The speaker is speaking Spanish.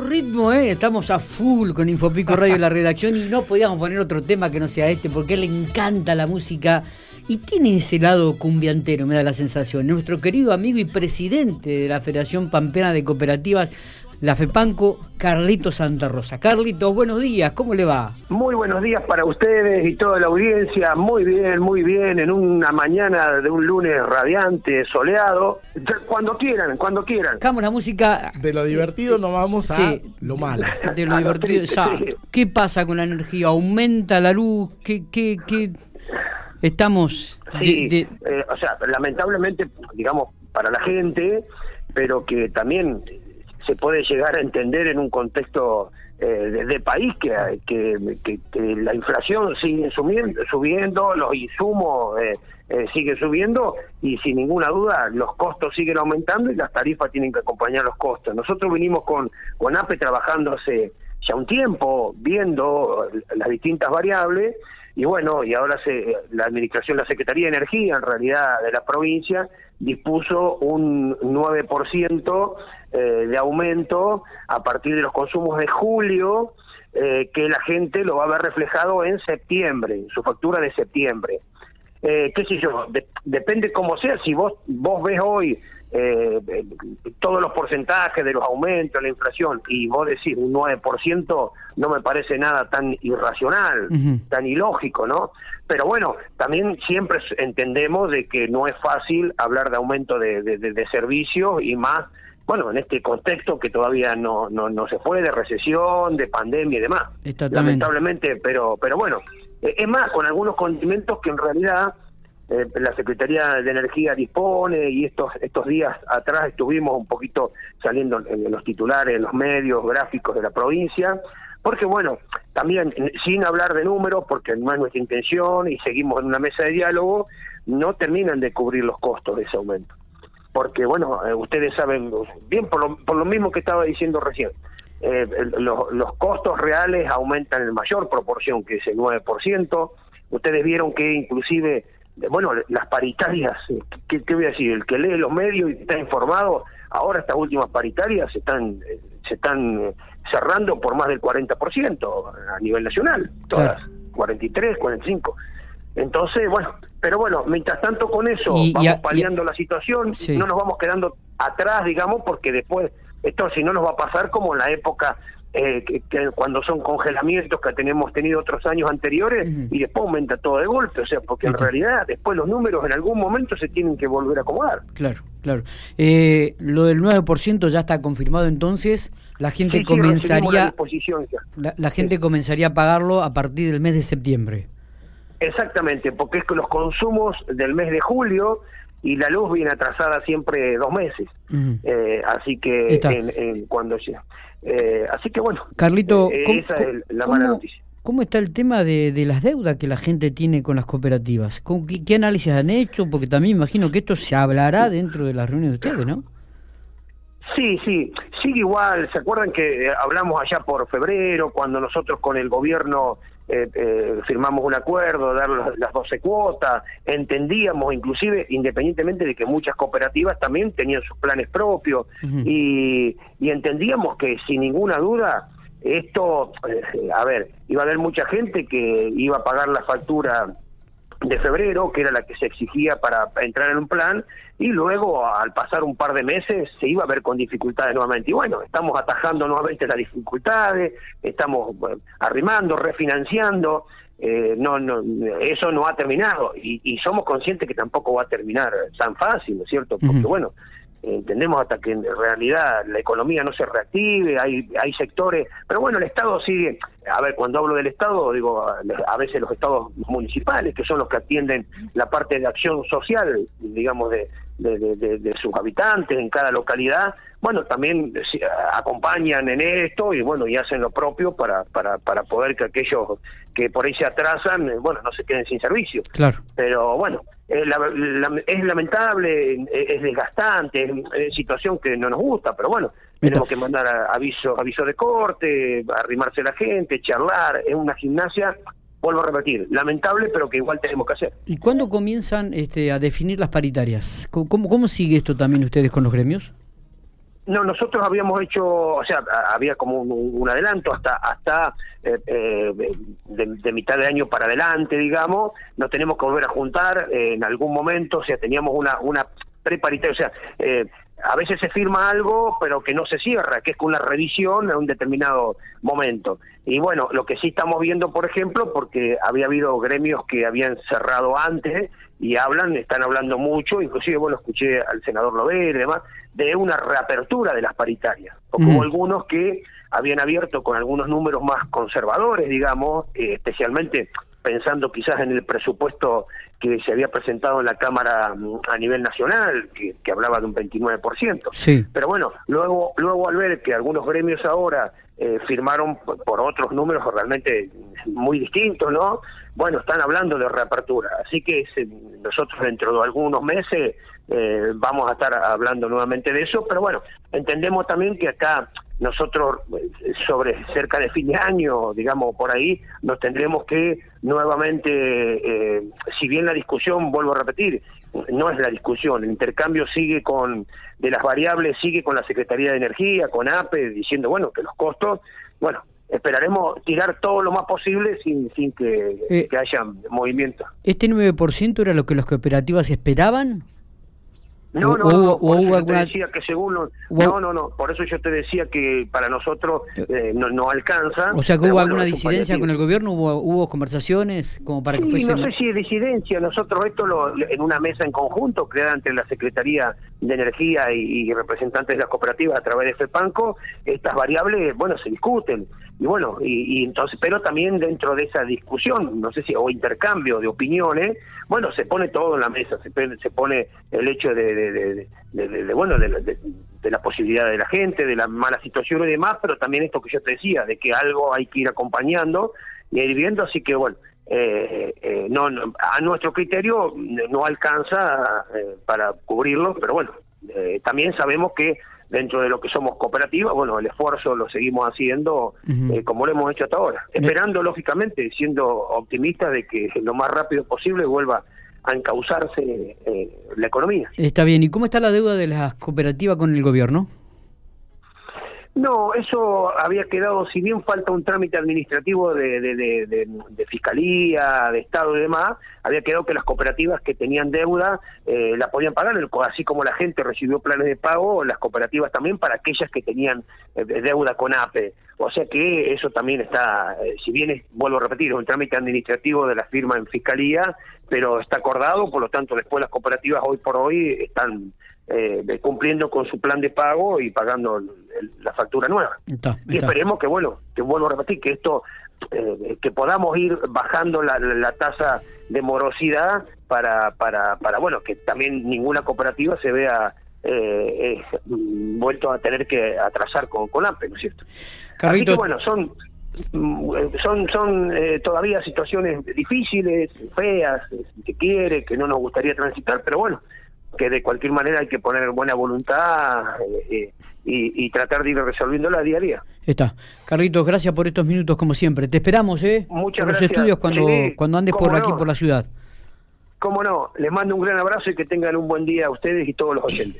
ritmo, ¿eh? Estamos a full con Infopico Radio la redacción y no podíamos poner otro tema que no sea este porque le encanta la música y tiene ese lado cumbiantero, me da la sensación. Nuestro querido amigo y presidente de la Federación Pampeana de Cooperativas, la FEPANCO, Carlitos Santa Rosa. Carlitos, buenos días, ¿cómo le va? Muy buenos días para ustedes y toda la audiencia. Muy bien, muy bien, en una mañana de un lunes radiante, soleado. Cuando quieran, cuando quieran. Dejamos la música. De lo divertido nos vamos a lo malo. De lo divertido. ¿Qué pasa con la energía? ¿Aumenta la luz? ¿Qué, qué, qué? Estamos... Sí, eh, o sea, lamentablemente, digamos, para la gente, pero que también se puede llegar a entender en un contexto eh, de, país que, que, la inflación sigue subiendo, subiendo los insumos eh, eh, siguen subiendo y sin ninguna duda los costos siguen aumentando y las tarifas tienen que acompañar los costos. Nosotros vinimos con, con APE trabajando hace ya un tiempo, viendo las distintas variables y bueno, y ahora se, la administración, la Secretaría de Energía, en realidad de la provincia, dispuso un 9% eh, de aumento a partir de los consumos de julio, eh, que la gente lo va a ver reflejado en septiembre, su factura de septiembre. Eh, qué sé yo, depende cómo sea, si vos, vos ves hoy eh, todos los porcentajes de los aumentos, la inflación, y vos decís un 9%, no me parece nada tan irracional, tan ilógico, ¿no? Pero bueno, también siempre entendemos de que no es fácil hablar de aumento de, de, servicios y más, bueno, en este contexto que todavía no, no, no se fue de recesión, de pandemia y demás. Lamentablemente, pero, pero bueno, eh, es más, con algunos condimentos que en realidad eh, la Secretaría de Energía dispone y estos estos días atrás estuvimos un poquito saliendo en los titulares, en los medios gráficos de la provincia, porque bueno, también sin hablar de números, porque no es nuestra intención y seguimos en una mesa de diálogo, no terminan de cubrir los costos de ese aumento. Porque bueno, eh, ustedes saben bien por lo, por lo mismo que estaba diciendo recién, eh, los, los costos reales aumentan en mayor proporción que ese 9%. Ustedes vieron que inclusive bueno, las paritarias, ¿qué, voy a decir? El que lee los medios y está informado, ahora estas últimas paritarias se están, se están eh, cerrando por más del 40% a nivel nacional, todas, 43, 45. Entonces, bueno, pero bueno, mientras tanto con eso vamos paliando la situación, no nos vamos quedando atrás, digamos, porque después, esto si no nos va a pasar como en la época eh, que, cuando son congelamientos que tenemos tenido otros años anteriores y después aumenta todo de golpe, o sea, porque en realidad después los números en algún momento se tienen que volver a acomodar. Claro, claro. Eh, lo del 9% ya está confirmado entonces, la gente comenzaría la, la, gente comenzaría a pagarlo a partir del mes de septiembre. Exactamente, porque es que los consumos del mes de julio y la luz viene atrasada siempre dos meses. eh, así que en, en, cuando eh, así que bueno, Carlito, eh, esa es la mala noticia. ¿Cómo está el tema de, de, las deudas que la gente tiene con las cooperativas? ¿Qué, ¿Qué, análisis han hecho? Porque también imagino que esto se hablará dentro de las reuniones de ustedes, ¿no? Sí, sí, sigue igual. ¿Se acuerdan que eh, hablamos allá por febrero, cuando nosotros con el gobierno eh, eh, firmamos un acuerdo, dar las, 12 cuotas, entendíamos inclusive, independientemente de que muchas cooperativas también tenían sus planes propios, y, y, entendíamos que sin ninguna duda esto, eh, a ver, iba a haber mucha gente que iba a pagar la factura de febrero, que era la que se exigía para, entrar en un plan, y luego al pasar un par de meses se iba a ver con dificultades nuevamente. Y bueno, estamos atajando nuevamente las dificultades, estamos arrimando, refinanciando, eh, no, no, eso no ha terminado y, y, somos conscientes que tampoco va a terminar tan fácil, ¿no es cierto? Porque bueno, entendemos hasta que en realidad la economía no se reactive, hay, hay sectores, pero bueno, el Estado sigue, a ver, cuando hablo del Estado, digo, a veces los estados municipales, que son los que atienden la parte de acción social, digamos, de, de, sus habitantes en cada localidad, bueno, también acompañan en esto y bueno, y hacen lo propio para, para, para poder que aquellos que por ahí se atrasan, bueno, no se queden sin servicio. Claro. Pero bueno, es, es lamentable, es desgastante, es, situación que no nos gusta, pero bueno, tenemos que mandar aviso, aviso de corte, arrimarse la gente, charlar, es una gimnasia vuelvo a repetir, lamentable, pero que igual tenemos que hacer. ¿Y cuándo comienzan este, a definir las paritarias? ¿Cómo, ¿Cómo sigue esto también ustedes con los gremios? No, nosotros habíamos hecho, o sea, había como un, adelanto hasta hasta eh, eh, de, mitad de año para adelante, digamos. Nos tenemos que volver a juntar en algún momento, o sea, teníamos una una preparitaria, o sea, a veces se firma algo, pero que no se cierra, que es con una revisión en un determinado momento. Y bueno, lo que sí estamos viendo, por ejemplo, porque había habido gremios que habían cerrado antes y hablan, están hablando mucho, inclusive, bueno, escuché al senador Lovera y demás, de una reapertura de las paritarias, o como algunos que habían abierto con algunos números más conservadores, digamos, eh, especialmente pensando quizás en el presupuesto que se había presentado en la Cámara mm, a nivel nacional, que, hablaba de un 29%. Sí. Pero bueno, luego, luego al ver que algunos gremios ahora eh, firmaron por, otros números realmente muy distintos, ¿no? Bueno, están hablando de reapertura. Así que nosotros dentro de algunos meses eh, vamos a estar hablando nuevamente de eso, pero bueno, entendemos también que acá nosotros eh, sobre cerca de fin de año, digamos por ahí, nos tendremos que nuevamente, eh, si bien la discusión, vuelvo a repetir, no es la discusión, el intercambio sigue con, de las variables, sigue con la Secretaría de Energía, con APE, diciendo, bueno, que los costos, bueno, esperaremos tirar todo lo más posible sin, sin que, eh, que haya movimiento. ¿Este 9% era lo que las cooperativas esperaban? No, no, no, por eso yo te decía que según no, no, no, por eso yo te decía que para nosotros eh, no, no alcanza. O sea, que hubo alguna disidencia con el gobierno, hubo, hubo conversaciones como para que fuese. No sé si es disidencia, nosotros esto lo, en una mesa en conjunto creada entre la Secretaría de Energía y, representantes de las cooperativas a través de FEPANCO, estas variables, bueno, se discuten y bueno, y, entonces, pero también dentro de esa discusión, no sé si, o intercambio de opiniones, bueno, se pone todo en la mesa, se, se pone el hecho de, de, de, bueno, de, la posibilidad de la gente, de la mala situación y demás, pero también esto que yo te decía, de que algo hay que ir acompañando y ir viendo, así que bueno, eh, eh, no, a nuestro criterio no alcanza eh, para cubrirlo, pero bueno, eh, también sabemos que dentro de lo que somos cooperativas, bueno, el esfuerzo lo seguimos haciendo eh, como lo hemos hecho hasta ahora, esperando lógicamente, siendo optimistas de que lo más rápido posible vuelva a encauzarse eh, la economía. Está bien, ¿y cómo está la deuda de las cooperativas con el gobierno? No, eso había quedado, si bien falta un trámite administrativo de, de, fiscalía, de Estado y demás, había quedado que las cooperativas que tenían deuda eh, la podían pagar, así como la gente recibió planes de pago, las cooperativas también para aquellas que tenían eh, deuda con APE. O sea que eso también está, eh, si bien es, vuelvo a repetir, es un trámite administrativo de la firma en fiscalía, pero está acordado, por lo tanto después las cooperativas hoy por hoy están eh, cumpliendo con su plan de pago y pagando la factura nueva. y esperemos que, bueno, que vuelvo a repetir, que esto, eh, que podamos ir bajando la, la, tasa de morosidad para, para, para, bueno, que también ninguna cooperativa se vea eh, vuelto a tener que atrasar con, con AMPE, ¿no es cierto? Así que, bueno, son son son eh, todavía situaciones difíciles, feas, que quiere, que no nos gustaría transitar, pero bueno, que de cualquier manera hay que poner buena voluntad eh, eh, y, tratar de ir resolviéndola día a día. Está. Carlitos, gracias por estos minutos como siempre. Te esperamos, ¿eh? Muchas los estudios cuando, cuando andes por aquí, por la ciudad. Cómo no. Les mando un gran abrazo y que tengan un buen día a ustedes y todos los oyentes.